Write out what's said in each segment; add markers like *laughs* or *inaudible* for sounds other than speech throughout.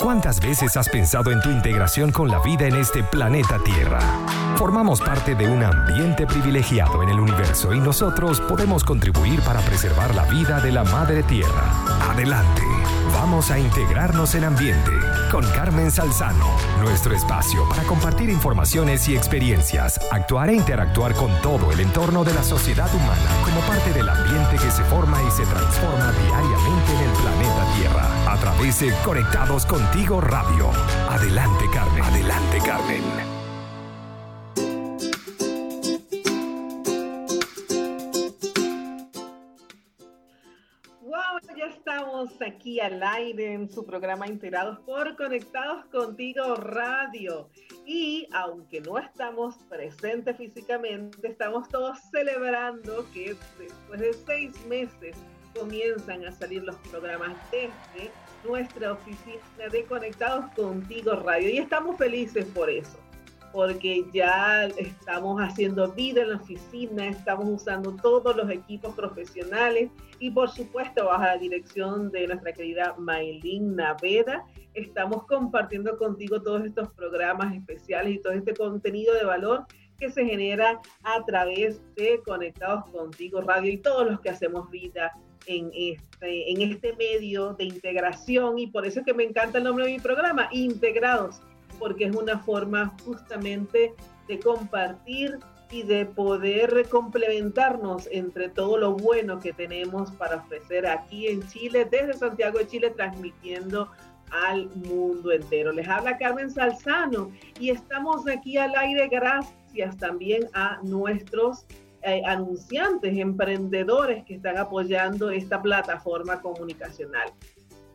¿Cuántas veces has pensado en tu integración con la vida en este planeta Tierra? Formamos parte de un ambiente privilegiado en el universo y nosotros podemos contribuir para preservar la vida de la Madre Tierra. Adelante, vamos a integrarnos en ambiente con Carmen Salzano, nuestro espacio para compartir informaciones y experiencias, actuar e interactuar con todo el entorno de la sociedad humana como parte del ambiente que se forma y se transforma diariamente en el planeta Tierra a través de Conectados Contigo Radio. Adelante Carmen, adelante Carmen. Aquí al aire en su programa Integrados por Conectados Contigo Radio. Y aunque no estamos presentes físicamente, estamos todos celebrando que después de seis meses comienzan a salir los programas desde nuestra oficina de Conectados Contigo Radio. Y estamos felices por eso porque ya estamos haciendo vida en la oficina, estamos usando todos los equipos profesionales y por supuesto bajo la dirección de nuestra querida Maylin Naveda, estamos compartiendo contigo todos estos programas especiales y todo este contenido de valor que se genera a través de Conectados Contigo Radio y todos los que hacemos vida en este, en este medio de integración. Y por eso es que me encanta el nombre de mi programa, Integrados porque es una forma justamente de compartir y de poder complementarnos entre todo lo bueno que tenemos para ofrecer aquí en Chile, desde Santiago de Chile, transmitiendo al mundo entero. Les habla Carmen Salzano y estamos aquí al aire gracias también a nuestros eh, anunciantes, emprendedores que están apoyando esta plataforma comunicacional.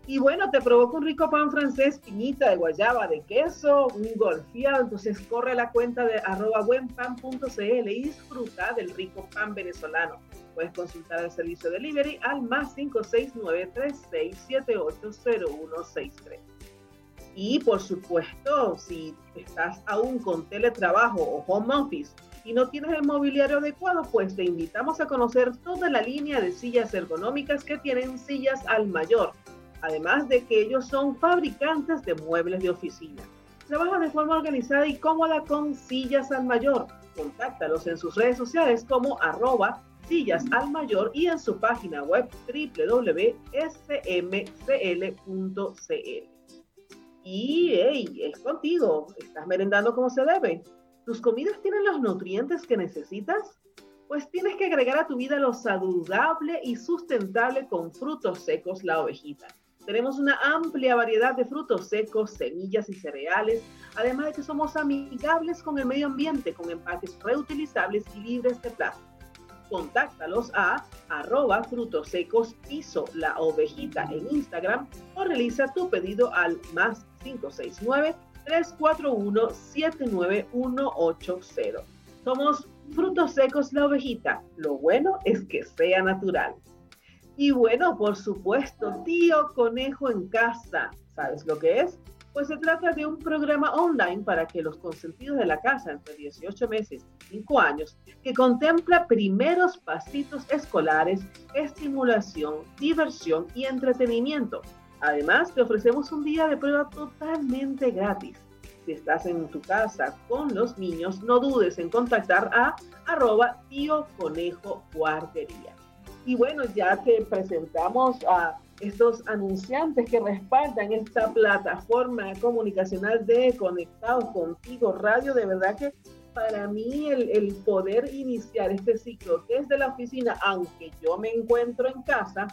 Y bueno, te provoca un rico pan francés, piñita de guayaba, de queso, un golfeado. Entonces corre a la cuenta de arroba buenpan.cl y disfruta del rico pan venezolano. Puedes consultar el servicio delivery al más 569-36780163. Y por supuesto, si estás aún con teletrabajo o home office y no tienes el mobiliario adecuado, pues te invitamos a conocer toda la línea de sillas ergonómicas que tienen sillas al mayor además de que ellos son fabricantes de muebles de oficina. Trabajan de forma organizada y cómoda con Sillas al Mayor. Contáctalos en sus redes sociales como arroba sillas al y en su página web www.smcl.cl. Y hey, es contigo, estás merendando como se debe. ¿Tus comidas tienen los nutrientes que necesitas? Pues tienes que agregar a tu vida lo saludable y sustentable con frutos secos la ovejita. Tenemos una amplia variedad de frutos secos, semillas y cereales, además de que somos amigables con el medio ambiente, con empaques reutilizables y libres de plástico. Contáctalos a arroba frutos secos piso la ovejita en Instagram o realiza tu pedido al más 569 341 79180. Somos frutos secos la ovejita. Lo bueno es que sea natural. Y bueno, por supuesto, tío conejo en casa. ¿Sabes lo que es? Pues se trata de un programa online para que los consentidos de la casa entre 18 meses y 5 años, que contempla primeros pasitos escolares, estimulación, diversión y entretenimiento. Además, te ofrecemos un día de prueba totalmente gratis. Si estás en tu casa con los niños, no dudes en contactar a arroba tío conejo guardería. Y bueno, ya te presentamos a estos anunciantes que respaldan esta plataforma comunicacional de Conectados Contigo Radio. De verdad que para mí el, poder iniciar este ciclo desde la oficina, aunque yo me encuentro en casa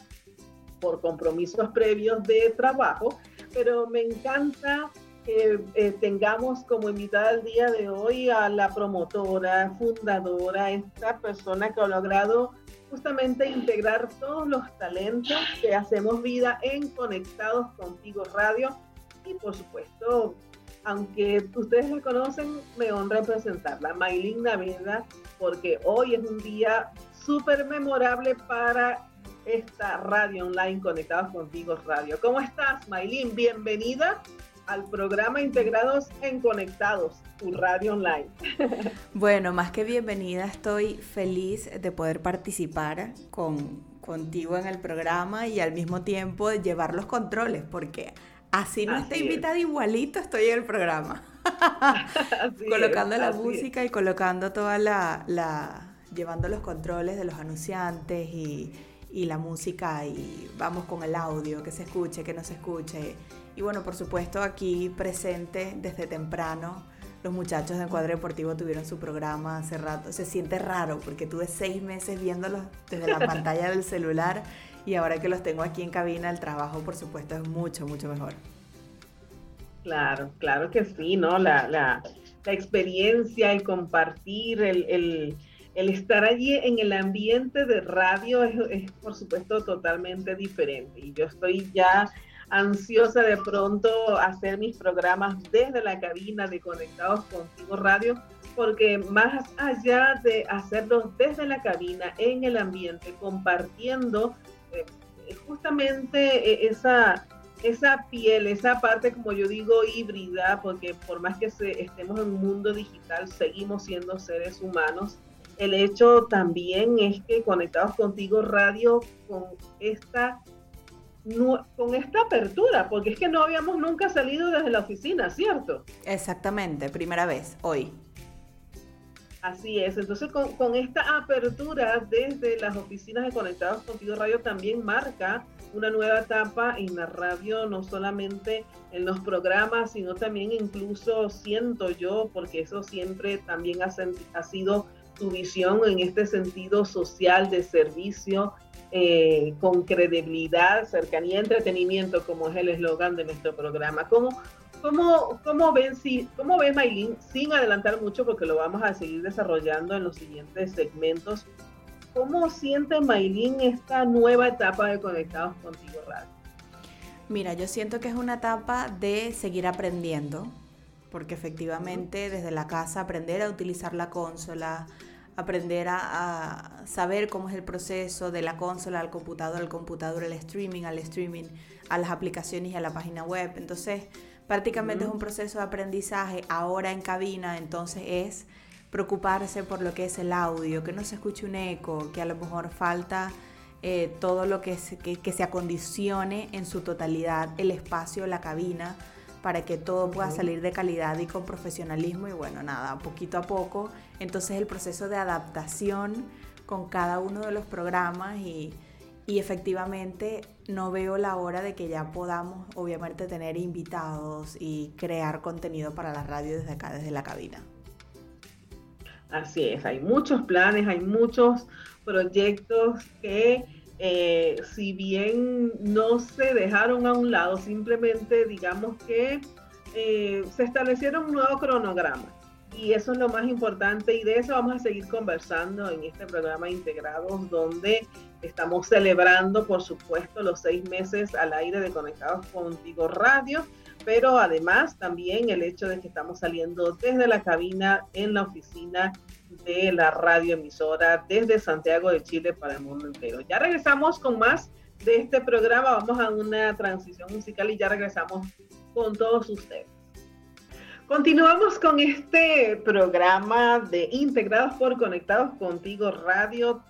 por compromisos previos de trabajo, pero me encanta que eh, tengamos como invitada el día de hoy a la promotora, fundadora, esta persona que ha logrado justamente integrar todos los talentos que hacemos vida en Conectados Contigo Radio. Y por supuesto, aunque ustedes la conocen, me honra presentarla, Maylin Naveda, porque hoy es un día súper memorable para esta radio online Conectados Contigo Radio. ¿Cómo estás, Maylin? Bienvenida al programa Integrados en Conectados, tu radio online. *laughs* Bueno, más que bienvenida, estoy feliz de poder participar con, contigo en el programa y al mismo tiempo de llevar los controles, porque Así no está invitada igualito, estoy en el programa. colocando la música y colocando toda la, la, llevando los controles de los anunciantes y, y la música y vamos con el audio, que se escuche, que no se escuche. Y bueno, por supuesto aquí presente desde temprano. Los muchachos de Encuadre Deportivo tuvieron su programa hace rato. Se siente raro porque tuve seis meses viéndolos desde la *laughs* pantalla del celular y ahora que los tengo aquí en cabina, el trabajo por supuesto es mucho, mucho mejor. Claro, claro que sí, ¿no? La, la, la experiencia, el compartir, el, el, el, estar allí en el ambiente de radio es, es, por supuesto totalmente diferente. Y yo estoy ya ansiosa de pronto hacer mis programas desde la cabina de Conectados Contigo Radio, porque más allá de hacerlos desde la cabina, en el ambiente, compartiendo justamente eh, esa, esa piel, esa parte, como yo digo, híbrida, porque por más que estemos en un mundo digital, seguimos siendo seres humanos. El hecho también es que Conectados Contigo Radio con esta, con esta apertura, porque es que no habíamos nunca salido desde la oficina, ¿cierto? Exactamente, primera vez, hoy. Así es, entonces con, esta apertura desde las oficinas de Conectados Contigo Radio también marca una nueva etapa en la radio, no solamente en los programas, sino también incluso siento yo, porque eso siempre también ha, ha sido tu visión en este sentido social de servicio, eh, con credibilidad, cercanía, entretenimiento, como es el eslogan de nuestro programa. ¿Cómo, ¿Cómo, cómo, ven, si, ¿Cómo ven, Maylin, sin adelantar mucho porque lo vamos a seguir desarrollando en los siguientes segmentos? ¿Cómo siente Maylin esta nueva etapa de Conectados Contigo Radio? Mira, yo siento que es una etapa de seguir aprendiendo, porque efectivamente desde la casa aprender a utilizar la consola, aprender a, a, saber cómo es el proceso de la consola al computador, al computador, al streaming, al streaming, a las aplicaciones y a la página web. Entonces, Prácticamente es un proceso de aprendizaje ahora en cabina, entonces es preocuparse por lo que es el audio, que no se escuche un eco, que a lo mejor falta eh, todo lo que se, que, se acondicione en su totalidad el espacio, la cabina, para que todo pueda salir de calidad y con profesionalismo y bueno, nada, poquito a poco. Entonces el proceso de adaptación con cada uno de los programas y y efectivamente no veo la hora de que ya podamos obviamente tener invitados y crear contenido para la radio desde acá, desde la cabina. Así es, hay muchos planes, hay muchos proyectos que eh, si bien no se dejaron a un lado, simplemente digamos que eh, se establecieron un nuevo cronograma. Y eso es lo más importante y de eso vamos a seguir conversando en este programa Integrados, donde Estamos celebrando, por supuesto, los seis meses al aire de Conectados Contigo Radio, pero además también el hecho de que estamos saliendo desde la cabina en la oficina de la radioemisora desde Santiago de Chile para el mundo entero. Ya regresamos con más de este programa, vamos a una transición musical y ya regresamos con todos ustedes. Continuamos con este programa de Integrados por Conectados Contigo Radio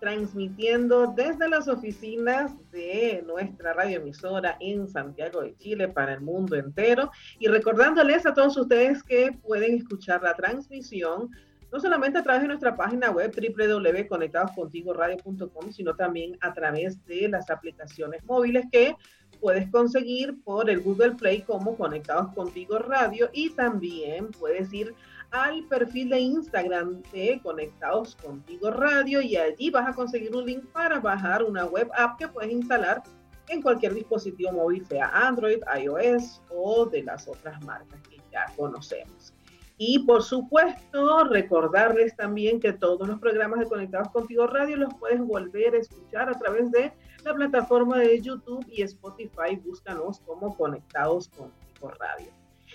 transmitiendo desde las oficinas de nuestra radioemisora en Santiago de Chile para el mundo entero y recordándoles a todos ustedes que pueden escuchar la transmisión no solamente a través de nuestra página web www.conectadoscontigoradio.com, sino también a través de las aplicaciones móviles que puedes conseguir por el Google Play como Conectados Contigo Radio y también puedes ir al perfil de Instagram de Conectados Contigo Radio y allí vas a conseguir un link para bajar una web app que puedes instalar en cualquier dispositivo móvil, sea Android, iOS o de las otras marcas que ya conocemos. Y por supuesto, recordarles también que todos los programas de Conectados Contigo Radio los puedes volver a escuchar a través de la plataforma de YouTube y Spotify. Búscanos como Conectados Contigo Radio.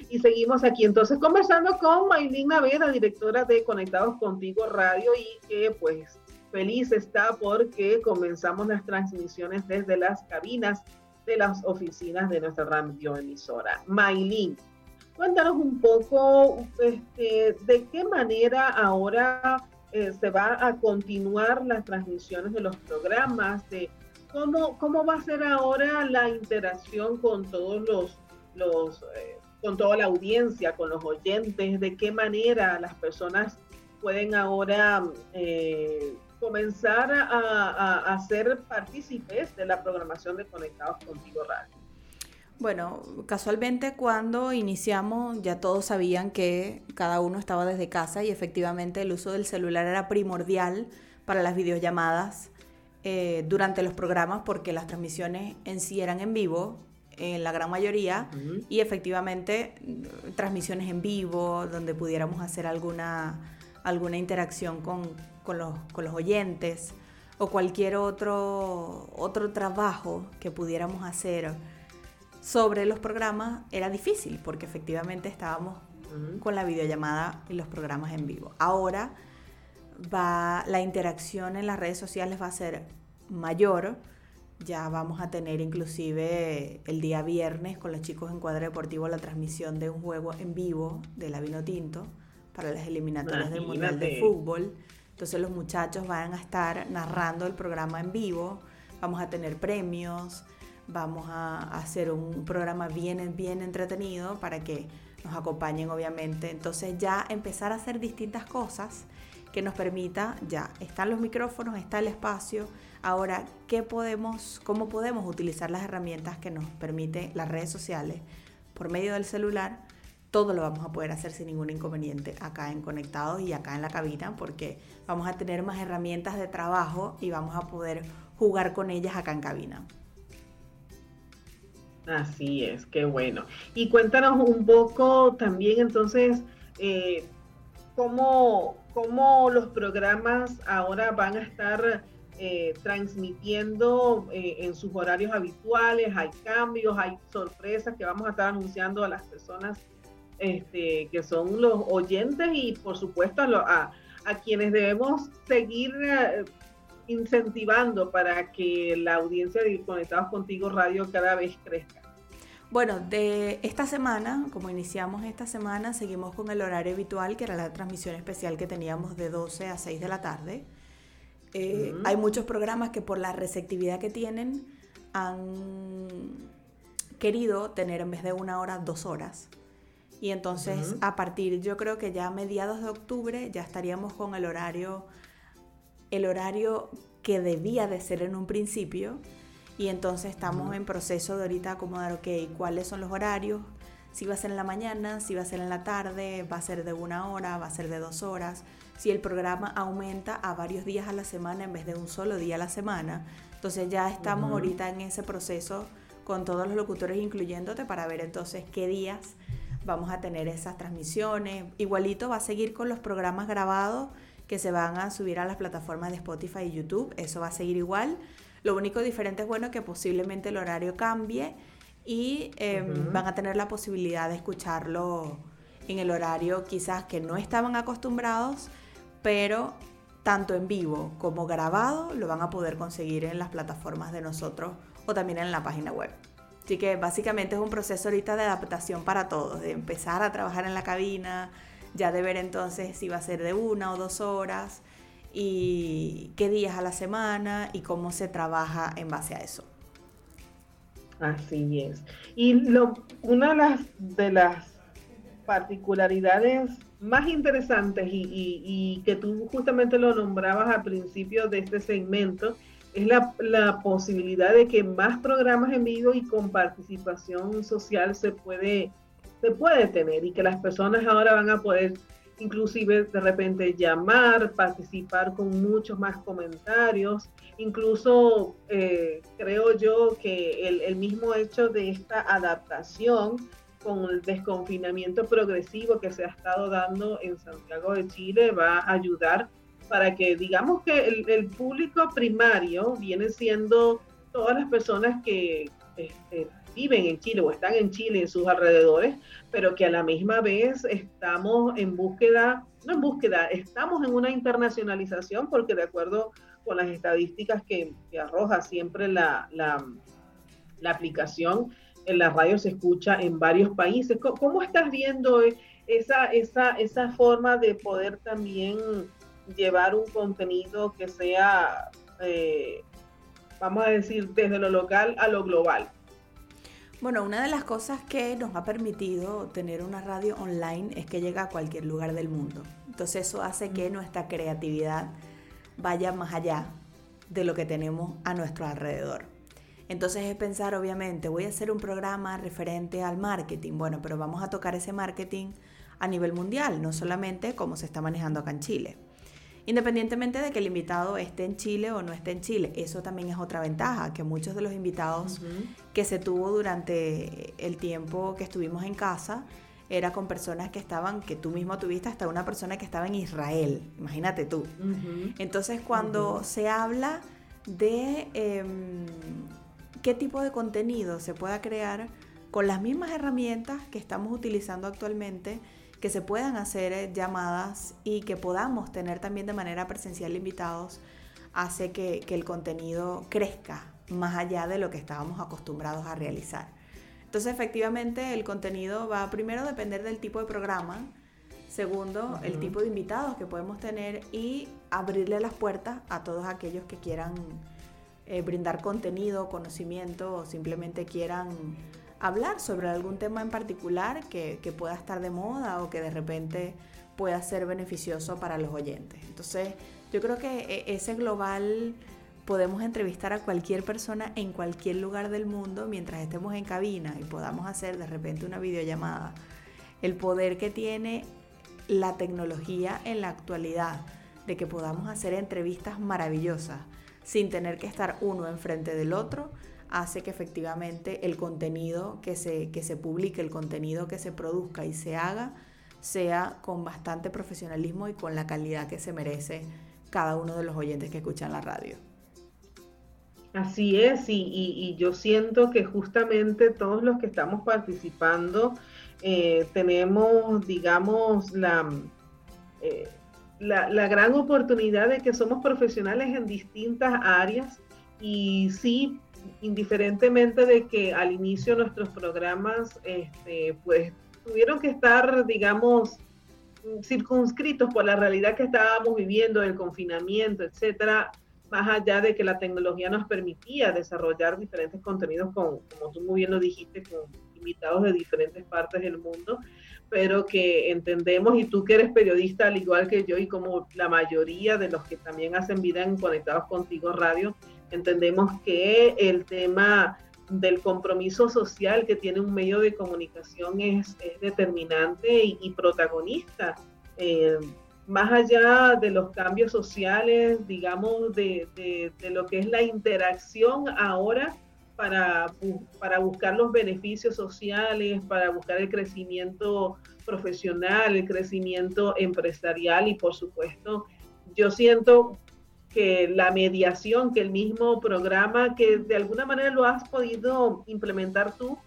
Y seguimos aquí entonces conversando con Maylin Naveda, directora de Conectados Contigo Radio y que pues feliz está porque comenzamos las transmisiones desde las cabinas de las oficinas de nuestra radioemisora. Maylin, cuéntanos un poco este, de qué manera ahora eh, se va a continuar las transmisiones de los programas, de cómo, cómo va a ser ahora la interacción con todos los los, eh, con toda la audiencia, con los oyentes, de qué manera las personas pueden ahora eh, comenzar a, a, ser partícipes de la programación de Conectados Contigo Radio. Bueno, casualmente cuando iniciamos ya todos sabían que cada uno estaba desde casa y efectivamente el uso del celular era primordial para las videollamadas eh, durante los programas porque las transmisiones en sí eran en vivo en la gran mayoría y efectivamente transmisiones en vivo donde pudiéramos hacer alguna, alguna interacción con, con, los, con los oyentes o cualquier otro, otro trabajo que pudiéramos hacer sobre los programas era difícil porque efectivamente estábamos con la videollamada y los programas en vivo. Ahora va la interacción en las redes sociales va a ser mayor ya vamos a tener inclusive el día viernes con los chicos en Cuadro Deportivo la transmisión de un juego en vivo de la Vino Tinto para las eliminatorias del Mundial de Fútbol. Entonces los muchachos van a estar narrando el programa en vivo, vamos a tener premios, vamos a hacer un programa bien, bien entretenido para que nos acompañen obviamente. Entonces ya empezar a hacer distintas cosas que nos permita, ya están los micrófonos, está el espacio, ahora ¿qué podemos, cómo podemos utilizar las herramientas que nos permite las redes sociales por medio del celular, todo lo vamos a poder hacer sin ningún inconveniente acá en Conectados y acá en la cabina, porque vamos a tener más herramientas de trabajo y vamos a poder jugar con ellas acá en cabina. Así es, qué bueno. Y cuéntanos un poco también entonces, eh, cómo, cómo los programas ahora van a estar eh, transmitiendo eh, en sus horarios habituales, hay cambios, hay sorpresas que vamos a estar anunciando a las personas este, que son los oyentes y por supuesto a, a, quienes debemos seguir incentivando para que la audiencia de Conectados Contigo Radio cada vez crezca. Bueno, de esta semana, como iniciamos esta semana, seguimos con el horario habitual, que era la transmisión especial que teníamos de 12 a 6 de la tarde. Eh, hay muchos programas que por la receptividad que tienen han querido tener en vez de una hora, dos horas. Y entonces a partir, yo creo que ya a mediados de octubre ya estaríamos con el horario, el horario que debía de ser en un principio, y entonces estamos en proceso de ahorita acomodar, ok, cuáles son los horarios, si va a ser en la mañana, si va a ser en la tarde, va a ser de una hora, va a ser de dos horas, si el programa aumenta a varios días a la semana en vez de un solo día a la semana. Entonces ya estamos ahorita en ese proceso con todos los locutores incluyéndote para ver entonces qué días vamos a tener esas transmisiones. Igualito va a seguir con los programas grabados que se van a subir a las plataformas de Spotify y YouTube. Eso va a seguir igual. Lo único diferente es bueno que posiblemente el horario cambie y em, van a tener la posibilidad de escucharlo en el horario quizás que no estaban acostumbrados, pero tanto en vivo como grabado lo van a poder conseguir en las plataformas de nosotros o también en la página web. Así que básicamente es un proceso ahorita de adaptación para todos, de empezar a trabajar en la cabina, ya de ver entonces si va a ser de una o dos horas, y qué días a la semana y cómo se trabaja en base a eso. Así es. Y lo, una de las, de las particularidades más interesantes y, que tú justamente lo nombrabas al principio de este segmento es la, la, posibilidad de que más programas en vivo y con participación social se puede, se puede tener y que las personas ahora van a poder inclusive de repente llamar, participar con muchos más comentarios, incluso eh, creo yo que el, mismo hecho de esta adaptación con el desconfinamiento progresivo que se ha estado dando en Santiago de Chile va a ayudar para que digamos que el, público primario viene siendo todas las personas que este, viven en Chile o están en Chile en sus alrededores, pero que a la misma vez estamos en búsqueda, no en búsqueda, estamos en una internacionalización porque de acuerdo con las estadísticas que, arroja siempre la, la, aplicación, en la radio se escucha en varios países. ¿Cómo, estás viendo esa, esa, esa forma de poder también llevar un contenido que sea, eh, vamos a decir, desde lo local a lo global? Bueno, una de las cosas que nos ha permitido tener una radio online es que llega a cualquier lugar del mundo. Entonces eso hace que nuestra creatividad vaya más allá de lo que tenemos a nuestro alrededor. Entonces es pensar, obviamente, voy a hacer un programa referente al marketing. Bueno, pero vamos a tocar ese marketing a nivel mundial, no solamente como se está manejando acá en Chile. Independientemente de que el invitado esté en Chile o no esté en Chile, eso también es otra ventaja, que muchos de los invitados que se tuvo durante el tiempo que estuvimos en casa era con personas que estaban, que tú mismo tuviste hasta una persona que estaba en Israel, imagínate tú. Entonces cuando se habla de em, qué tipo de contenido se pueda crear con las mismas herramientas que estamos utilizando actualmente, que se puedan hacer eh, llamadas y que podamos tener también de manera presencial invitados, hace que, el contenido crezca más allá de lo que estábamos acostumbrados a realizar. Entonces, efectivamente, el contenido va primero a depender del tipo de programa, segundo, el tipo de invitados que podemos tener y abrirle las puertas a todos aquellos que quieran eh, brindar contenido, conocimiento o simplemente quieran hablar sobre algún tema en particular que, pueda estar de moda o que de repente pueda ser beneficioso para los oyentes. Entonces, yo creo que e, ese global podemos entrevistar a cualquier persona en cualquier lugar del mundo mientras estemos en cabina y podamos hacer de repente una videollamada. El poder que tiene la tecnología en la actualidad de que podamos hacer entrevistas maravillosas sin tener que estar uno enfrente del otro, hace que efectivamente el contenido que se, que se publique, el contenido que se produzca y se haga, sea con bastante profesionalismo y con la calidad que se merece cada uno de los oyentes que escuchan la radio. Así es, y, yo siento que justamente todos los que estamos participando eh, tenemos, digamos, la, eh, la, la, gran oportunidad de que somos profesionales en distintas áreas y sí indiferentemente de que al inicio nuestros programas, este, pues, tuvieron que estar, digamos, circunscritos por la realidad que estábamos viviendo, el confinamiento, etcétera, más allá de que la tecnología nos permitía desarrollar diferentes contenidos, con, como tú muy bien lo dijiste, con invitados de diferentes partes del mundo, pero que entendemos, y tú que eres periodista al igual que yo y como la mayoría de los que también hacen vida en Conectados Contigo Radio, Entendemos que el tema del compromiso social que tiene un medio de comunicación es, determinante y, protagonista. Eh, más allá de los cambios sociales, digamos, de, lo que es la interacción ahora para, para buscar los beneficios sociales, para buscar el crecimiento profesional, el crecimiento empresarial y por supuesto, yo siento que la mediación, que el mismo programa, que de alguna manera lo has podido implementar tú,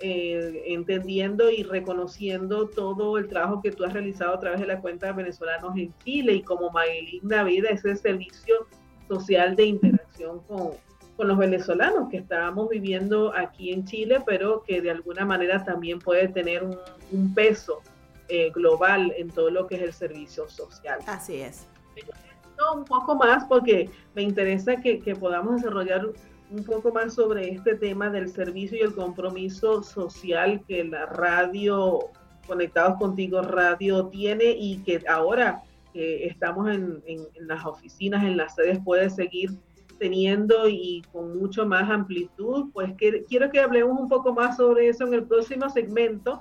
eh, entendiendo y reconociendo todo el trabajo que tú has realizado a través de la cuenta de venezolanos en Chile y como Maylin Vida, ese servicio social de interacción con, con los venezolanos que estábamos viviendo aquí en Chile, pero que de alguna manera también puede tener un, peso eh, global en todo lo que es el servicio social. Así es un poco más porque me interesa que, podamos desarrollar un poco más sobre este tema del servicio y el compromiso social que la radio, Conectados Contigo Radio tiene y que ahora que estamos en, las oficinas, en las sedes, puede seguir teniendo y con mucho más amplitud. Pues que, quiero que hablemos un poco más sobre eso en el próximo segmento,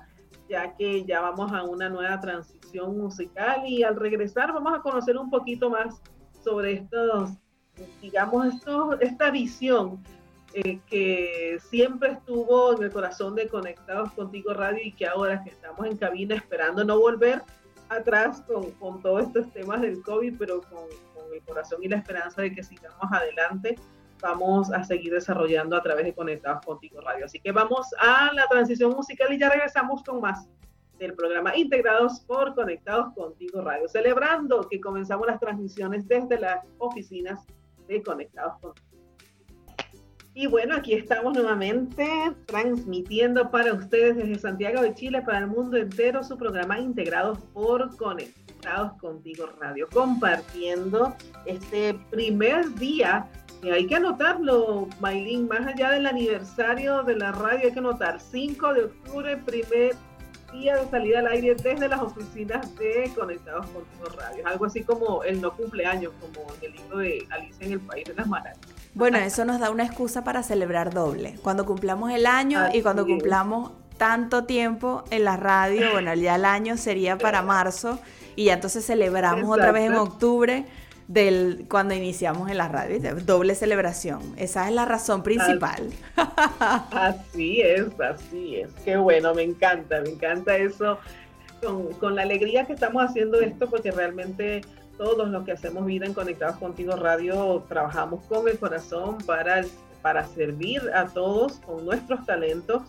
ya que ya vamos a una nueva transición musical y al regresar vamos a conocer un poquito más sobre estos, digamos, esto, esta visión eh, que siempre estuvo en el corazón de Conectados Contigo Radio y que ahora que estamos en cabina esperando no volver atrás con, con todos estos temas del COVID, pero con, con, el corazón y la esperanza de que sigamos adelante, vamos a seguir desarrollando a través de Conectados Contigo Radio. Así que vamos a la transición musical y ya regresamos con más del programa Integrados por Conectados Contigo Radio, celebrando que comenzamos las transmisiones desde las oficinas de Conectados Contigo. Y bueno, aquí estamos nuevamente transmitiendo para ustedes desde Santiago de Chile, para el mundo entero, su programa Integrados por Conectados Contigo Radio, compartiendo este primer día hay que anotarlo, Maylin, más allá del aniversario de la radio, hay que anotar 5 de octubre, primer día de salida al aire desde las oficinas de Conectados Contigo Radio. Algo así como el no cumpleaños, como en el libro de Alicia en el País de las Maravillas. Bueno, eso nos da una excusa para celebrar doble. Cuando cumplamos el año y cuando cumplamos tanto tiempo en la radio, bueno, ya el año sería para marzo y ya entonces celebramos otra vez en octubre del cuando iniciamos en la radio, doble celebración. Esa es la razón principal. Así es, así es. Qué bueno, me encanta, me encanta eso. Con, con, la alegría que estamos haciendo esto, porque realmente todos los que hacemos vida en Conectados Contigo Radio trabajamos con el corazón para, para servir a todos con nuestros talentos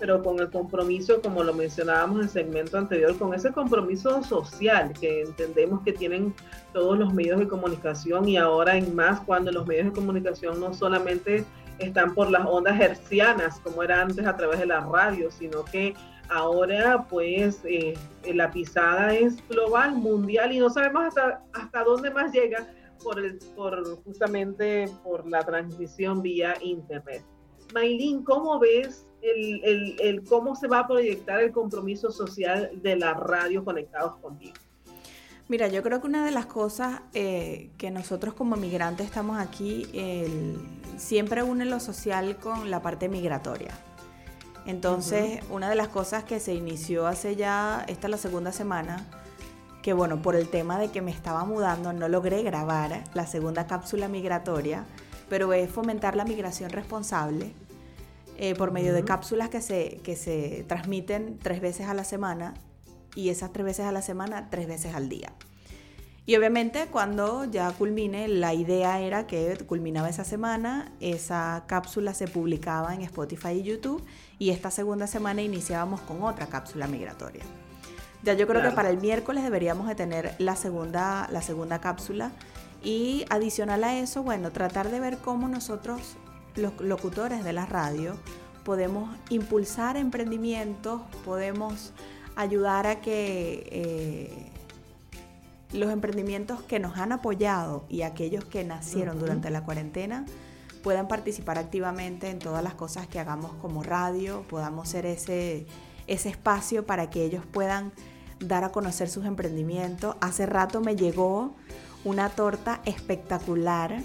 pero con el compromiso, como lo mencionábamos en el segmento anterior, con ese compromiso social que entendemos que tienen todos los medios de comunicación y ahora en más cuando los medios de comunicación no solamente están por las ondas hercianas como era antes a través de la radio, sino que ahora pues eh, la pisada es global, mundial y no sabemos hasta, hasta dónde más llega por, el, por justamente por la transmisión vía internet. Maylin, ¿cómo ves el, cómo se va a proyectar el compromiso social de la radio conectados contigo? Mira, yo creo que una de las cosas eh, que nosotros como migrantes estamos aquí, siempre une lo social con la parte migratoria. Entonces, una de las cosas que se inició hace ya, esta es la segunda semana, que bueno, por el tema de que me estaba mudando, no logré grabar la segunda cápsula migratoria, pero es fomentar la migración responsable eh, por medio de cápsulas que se, que se transmiten tres veces a la semana y esas tres veces a la semana, tres veces al día. Y obviamente cuando ya culmine, la idea era que culminaba esa semana, esa cápsula se publicaba en Spotify y YouTube y esta segunda semana iniciábamos con otra cápsula migratoria. Ya yo creo que para el miércoles deberíamos de tener la segunda, la segunda cápsula y adicional a eso, bueno, tratar de ver cómo nosotros los locutores de la radio podemos impulsar emprendimientos, podemos ayudar a que eh, los emprendimientos que nos han apoyado y aquellos que nacieron durante la cuarentena puedan participar activamente en todas las cosas que hagamos como radio, podamos ser ese, ese espacio para que ellos puedan dar a conocer sus emprendimientos. Hace rato me llegó una torta espectacular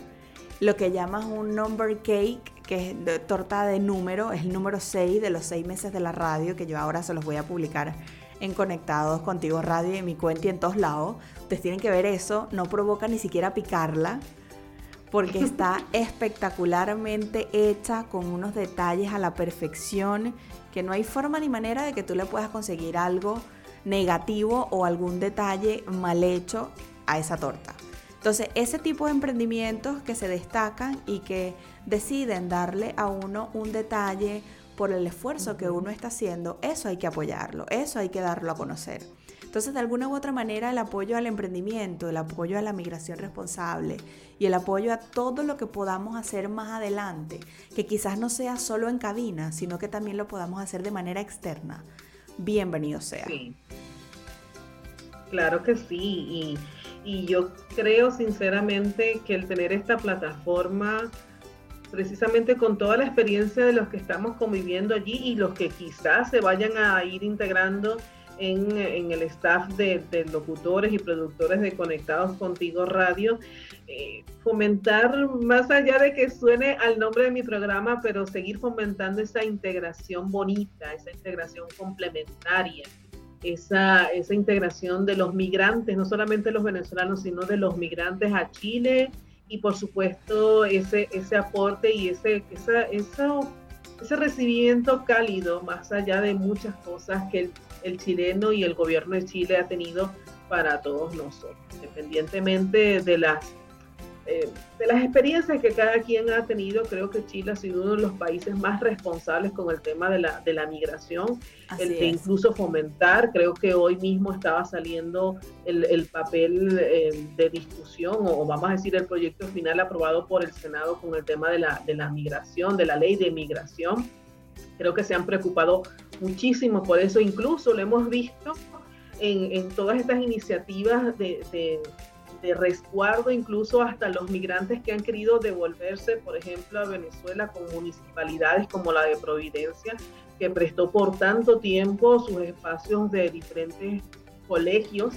lo que llaman un number cake, que es torta de número, es el número 6 de los 6 meses de la radio, que yo ahora se los voy a publicar en Conectados Contigo Radio y en mi cuenta y en todos lados. Ustedes tienen que ver eso, no provoca ni siquiera picarla, porque *laughs* está espectacularmente hecha con unos detalles a la perfección, que no hay forma ni manera de que tú le puedas conseguir algo negativo o algún detalle mal hecho a esa torta. Entonces, ese tipo de emprendimientos que se destacan y que deciden darle a uno un detalle por el esfuerzo que uno está haciendo, eso hay que apoyarlo, eso hay que darlo a conocer. Entonces, de alguna u otra manera, el apoyo al emprendimiento, el apoyo a la migración responsable y el apoyo a todo lo que podamos hacer más adelante, que quizás no sea solo en cabina, sino que también lo podamos hacer de manera externa, bienvenido sea. Claro que sí, y yo creo sinceramente que el tener esta plataforma, precisamente con toda la experiencia de los que estamos conviviendo allí y los que quizás se vayan a ir integrando en, el staff de, locutores y productores de Conectados Contigo Radio, eh, fomentar, más allá de que suene al nombre de mi programa, pero seguir fomentando esa integración bonita, esa integración complementaria esa, esa integración de los migrantes, no solamente los venezolanos, sino de los migrantes a Chile y por supuesto ese, ese aporte y ese, esa, ese recibimiento cálido, más allá de muchas cosas que el, el chileno y el gobierno de Chile ha tenido para todos nosotros, independientemente de las eh, de las experiencias que cada quien ha tenido, creo que Chile ha sido uno de los países más responsables con el tema de la, de la migración, el de incluso fomentar, creo que hoy mismo estaba saliendo el, el papel eh, de discusión o, vamos a decir el proyecto final aprobado por el Senado con el tema de la, de la migración, de la ley de migración. Creo que se han preocupado muchísimo por eso, incluso lo hemos visto en, en todas estas iniciativas de de resguardo incluso hasta los migrantes que han querido devolverse, por ejemplo, a Venezuela con municipalidades como la de Providencia, que prestó por tanto tiempo sus espacios de diferentes colegios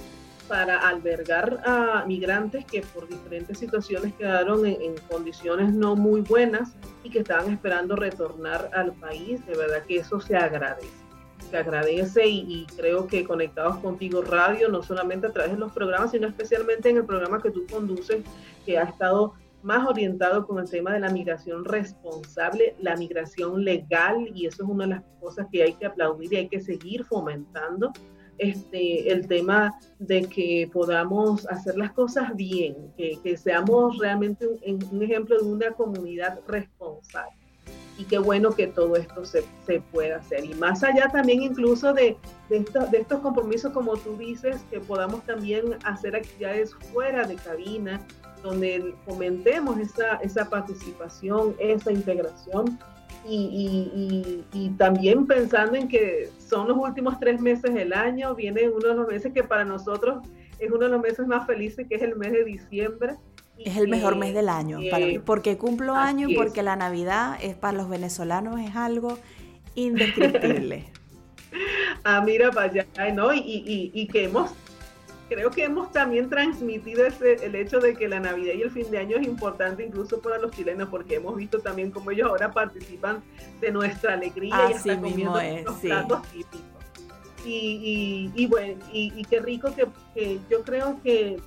para albergar a migrantes que por diferentes situaciones quedaron en, condiciones no muy buenas y que estaban esperando retornar al país. De verdad que eso se agradece. Se agradece y, creo que Conectados Contigo Radio, no solamente a través de los programas, sino especialmente en el programa que tú conduces, que ha estado más orientado con el tema de la migración responsable, la migración legal, y eso es una de las cosas que hay que aplaudir y hay que seguir fomentando este, el tema de que podamos hacer las cosas bien, que, seamos realmente un, ejemplo de una comunidad responsable. Y qué bueno que todo esto se, se pueda hacer. Y más allá también incluso de, de, de, estos compromisos, como tú dices, que podamos también hacer actividades fuera de cabina, donde fomentemos esa, esa participación, esa integración y, también pensando en que son los últimos tres meses del año, viene uno de los meses que para nosotros es uno de los meses más felices, que es el mes de diciembre. Es el mejor mes del año para mí, porque cumplo año y porque la Navidad es para los venezolanos es algo indescriptible. *laughs* ah, mira para allá, ¿no? Y, y, y que hemos creo que hemos también transmitido ese, el hecho de que la Navidad y el fin de año es importante incluso para los chilenos, porque hemos visto también cómo ellos ahora participan de nuestra alegría y hasta comiendo los platos típicos. Y, y, bueno, y, qué rico que, yo creo que,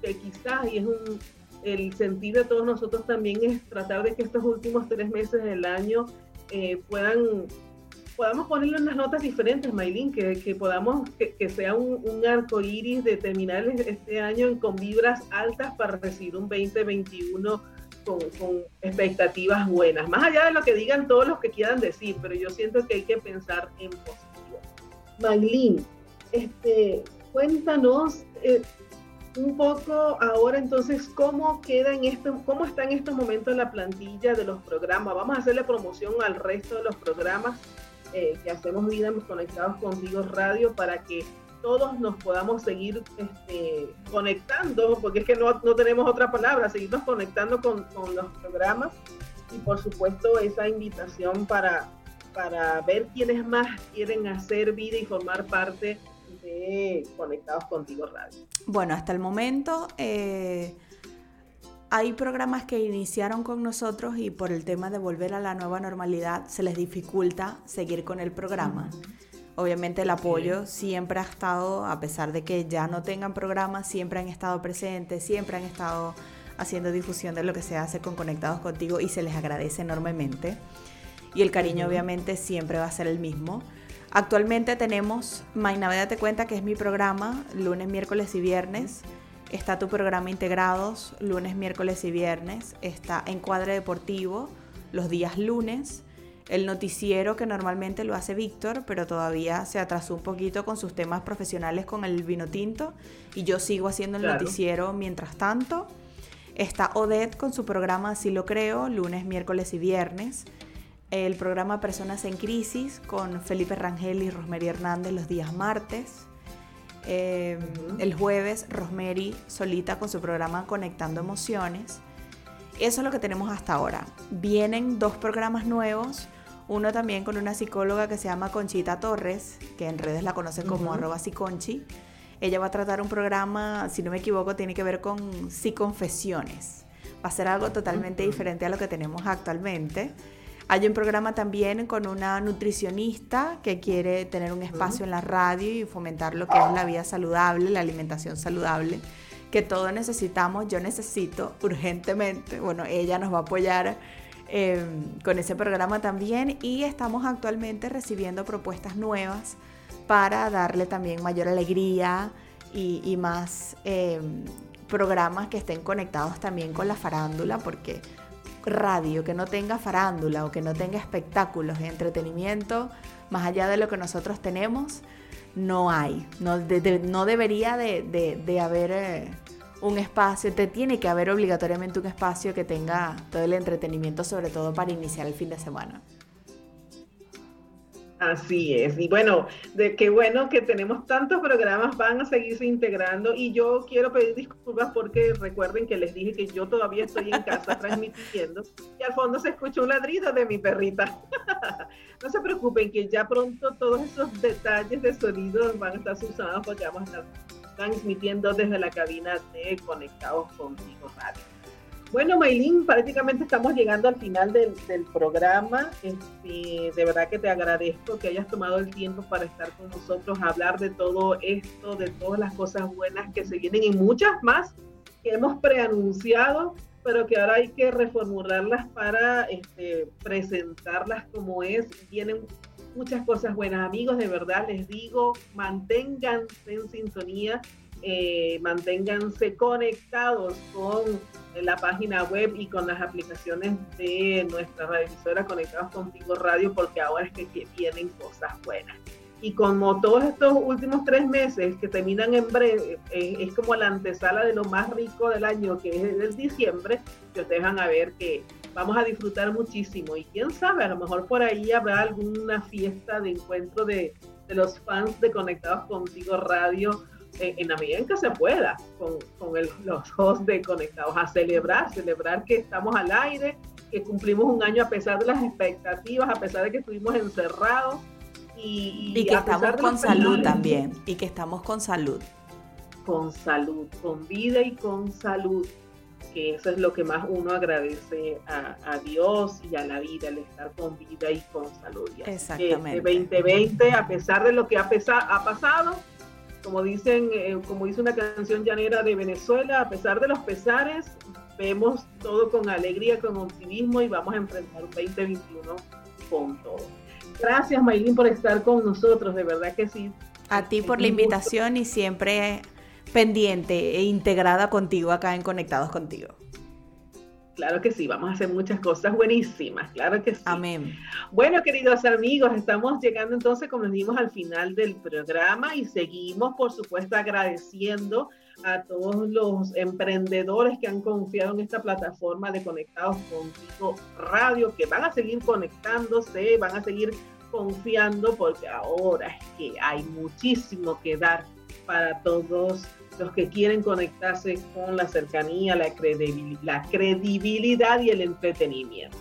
quizás, y es un, el sentir de todos nosotros también es tratar de que estos últimos tres meses del año eh, puedan podamos ponerle unas notas diferentes, Maylin, que, que podamos, que, sea un, un, arco iris de terminar este año con vibras altas para recibir un 2021 con, con, expectativas buenas. Más allá de lo que digan todos los que quieran decir, pero yo siento que hay que pensar en positivo. Maylin, este, cuéntanos. Eh, un poco ahora entonces cómo queda en este, cómo está en estos momentos la plantilla de los programas. Vamos a hacerle promoción al resto de los programas eh, que hacemos vida conectados contigo radio para que todos nos podamos seguir este, conectando, porque es que no, no, tenemos otra palabra, seguirnos conectando con, con, los programas y por supuesto esa invitación para, para ver quiénes más quieren hacer vida y formar parte de Conectados Contigo Radio. Bueno, hasta el momento... Eh hay programas que iniciaron con nosotros y por el tema de volver a la nueva normalidad se les dificulta seguir con el programa. Obviamente el apoyo siempre ha estado, a pesar de que ya no tengan programa, siempre han estado presentes, siempre han estado haciendo difusión de lo que se hace con Conectados Contigo y se les agradece enormemente. Y el cariño obviamente siempre va a ser el mismo. Actualmente tenemos Mainaveda Te Cuenta, que es mi programa, lunes, miércoles y viernes. Está tu programa Integrados, lunes, miércoles y viernes. Está Encuadre Deportivo, los días lunes. El noticiero que normalmente lo hace Víctor, pero todavía se atrasó un poquito con sus temas profesionales con el vino tinto. Y yo sigo haciendo el noticiero mientras tanto. Está Odette con su programa Así lo creo, lunes, miércoles y viernes. El programa Personas en Crisis con Felipe Rangel y Rosmery Hernández los días martes. Em, el jueves, Rosemary solita con su programa Conectando Emociones. Eso es lo que tenemos hasta ahora. Vienen dos programas nuevos. Uno también con una psicóloga que se llama Conchita Torres, que en redes la conocen como arroba psiconchi. Ella va a tratar un programa, si no me equivoco, tiene que ver con psiconfesiones. Va a ser algo totalmente diferente a lo que tenemos actualmente. Hay un programa también con una nutricionista que quiere tener un espacio en la radio y fomentar lo que es la vida saludable, la alimentación saludable, que todos necesitamos, yo necesito urgentemente, bueno, ella nos va a apoyar em, con ese programa también y estamos actualmente recibiendo propuestas nuevas para darle también mayor alegría y, más em, programas que estén conectados también con la farándula, porque radio que no tenga farándula o que no tenga espectáculos de entretenimiento más allá de lo que nosotros tenemos, no hay. No, no debería de, haber eh, un espacio, te tiene que haber obligatoriamente un espacio que tenga todo el entretenimiento, sobre todo para iniciar el fin de semana. Así es. Y bueno, de qué bueno que tenemos tantos programas, van a seguirse integrando. Y yo quiero pedir disculpas porque recuerden que les dije que yo todavía estoy en casa *laughs* transmitiendo y al fondo se escucha un ladrido de mi perrita. *laughs* no se preocupen que ya pronto todos esos detalles de sonido van a estar subsanados porque vamos a estar transmitiendo desde la cabina de Conectados Contigo Radio. Bueno, Maylin, prácticamente estamos llegando al final del, programa. Este, de verdad que te agradezco que hayas tomado el tiempo para estar con nosotros, hablar de todo esto, de todas las cosas buenas que se vienen y muchas más que hemos preanunciado, pero que ahora hay que reformularlas para este, presentarlas como es. Vienen muchas cosas buenas. Amigos, de verdad les digo, manténganse en sintonía eh, manténganse conectados con la página web y con las aplicaciones de nuestra radioemisora Conectados Contigo Radio, porque ahora es que, vienen cosas buenas. Y como todos estos últimos tres meses que terminan en breve, eh, es como la antesala de lo más rico del año, que es el diciembre, que ustedes van a ver que vamos a disfrutar muchísimo. Y quién sabe, a lo mejor por ahí habrá alguna fiesta de encuentro de, de los fans de Conectados Contigo Radio en, la medida en que se pueda, con, con los hosts de Conectados, a celebrar, celebrar que estamos al aire, que cumplimos un año a pesar de las expectativas, a pesar de que estuvimos encerrados. Y, y que estamos con salud también, y que estamos con salud. Con salud, con vida y con salud, que eso es lo que más uno agradece a, a Dios y a la vida, el estar con vida y con salud. Exactamente. Este 2020, a pesar de lo que ha, ha pasado, como dicen, eh, como dice una canción llanera de Venezuela, a pesar de los pesares, vemos todo con alegría, con optimismo y vamos a enfrentar un 2021 con todo. Gracias, Maylin, por estar con nosotros, de verdad que sí. A ti por la invitación y siempre pendiente e integrada contigo acá en Conectados Contigo. Claro que sí, vamos a hacer muchas cosas buenísimas, claro que sí. Amén. Bueno, queridos amigos, estamos llegando entonces, como dijimos, al final del programa y seguimos, por supuesto, agradeciendo a todos los emprendedores que han confiado en esta plataforma de Conectados Contigo Radio, que van a seguir conectándose, van a seguir confiando, porque ahora es que hay muchísimo que dar para todos los que quieren conectarse con la cercanía, la credibilidad, y el entretenimiento.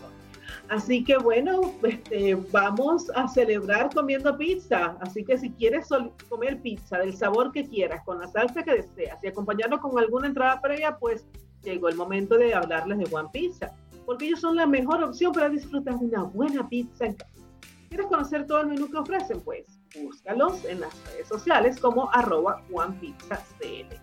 Así que bueno, este, vamos a celebrar comiendo pizza. Así que si quieres comer pizza del sabor que quieras, con la salsa que deseas y acompañarlo con alguna entrada previa, pues llegó el momento de hablarles de One Pizza, porque ellos son la mejor opción para disfrutar de una buena pizza en casa. ¿Quieres conocer todo el menú que ofrecen? Pues búscalos en las redes sociales como arroba OnePizzaCL.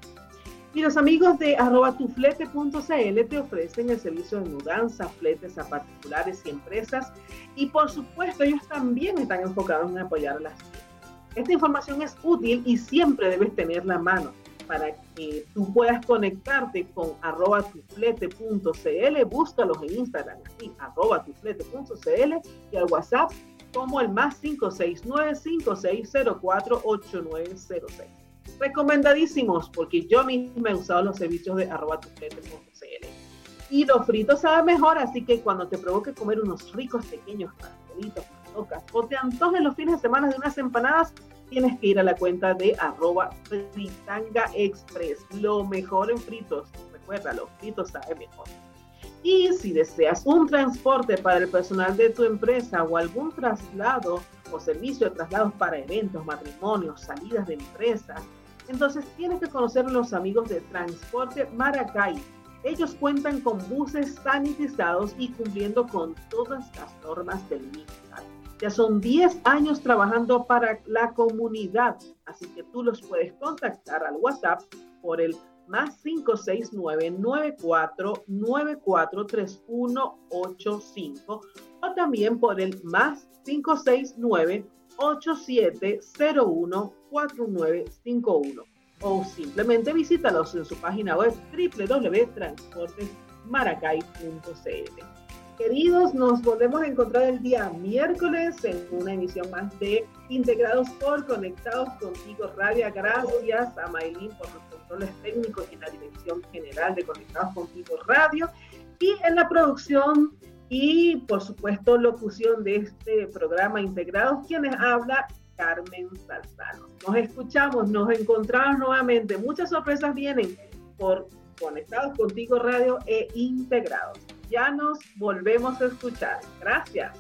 Y los amigos de arroba tuflete.cl te ofrecen el servicio de mudanza, fletes a particulares y empresas. Y por supuesto, ellos también están enfocados en apoyar a las Esta información es útil y siempre debes tenerla a mano para que tú puedas conectarte con arroba tuflete.cl. Búscalos en Instagram, así, arroba tuflete.cl y al WhatsApp como el más 569-5604-8906. Recomendadísimos porque yo misma he usado los servicios de arroba Y los fritos saben mejor, así que cuando te provoque comer unos ricos pequeños pastelitos, tocas o te antojes los fines de semana de unas empanadas, tienes que ir a la cuenta de arroba fritanga express. Lo mejor en fritos. Recuerda, los fritos saben mejor. Y si deseas un transporte para el personal de tu empresa o algún traslado o servicio de traslados para eventos, matrimonios, salidas de empresas, entonces tienes que conocer a los amigos de Transporte Maracay. Ellos cuentan con buses sanitizados y cumpliendo con todas las normas del MINSAL. Ya son 10 años trabajando para la comunidad, así que tú los puedes contactar al WhatsApp por el más 569-94943185 o también por el más 569-8701-4951 o simplemente visítalos en su página web www.transportesmaracay.cl. Queridos, nos volvemos a encontrar el día miércoles en una emisión más de Integrados por Conectados Contigo Radio. Gracias a Maylin por los controles técnicos y la dirección general de Conectados Contigo Radio. Y en la producción y por supuesto locución de este programa Integrados, quienes habla Carmen Salzano. Nos escuchamos, nos encontramos nuevamente. Muchas sorpresas vienen por Conectados Contigo Radio e Integrados. Ya nos volvemos a escuchar. Gracias.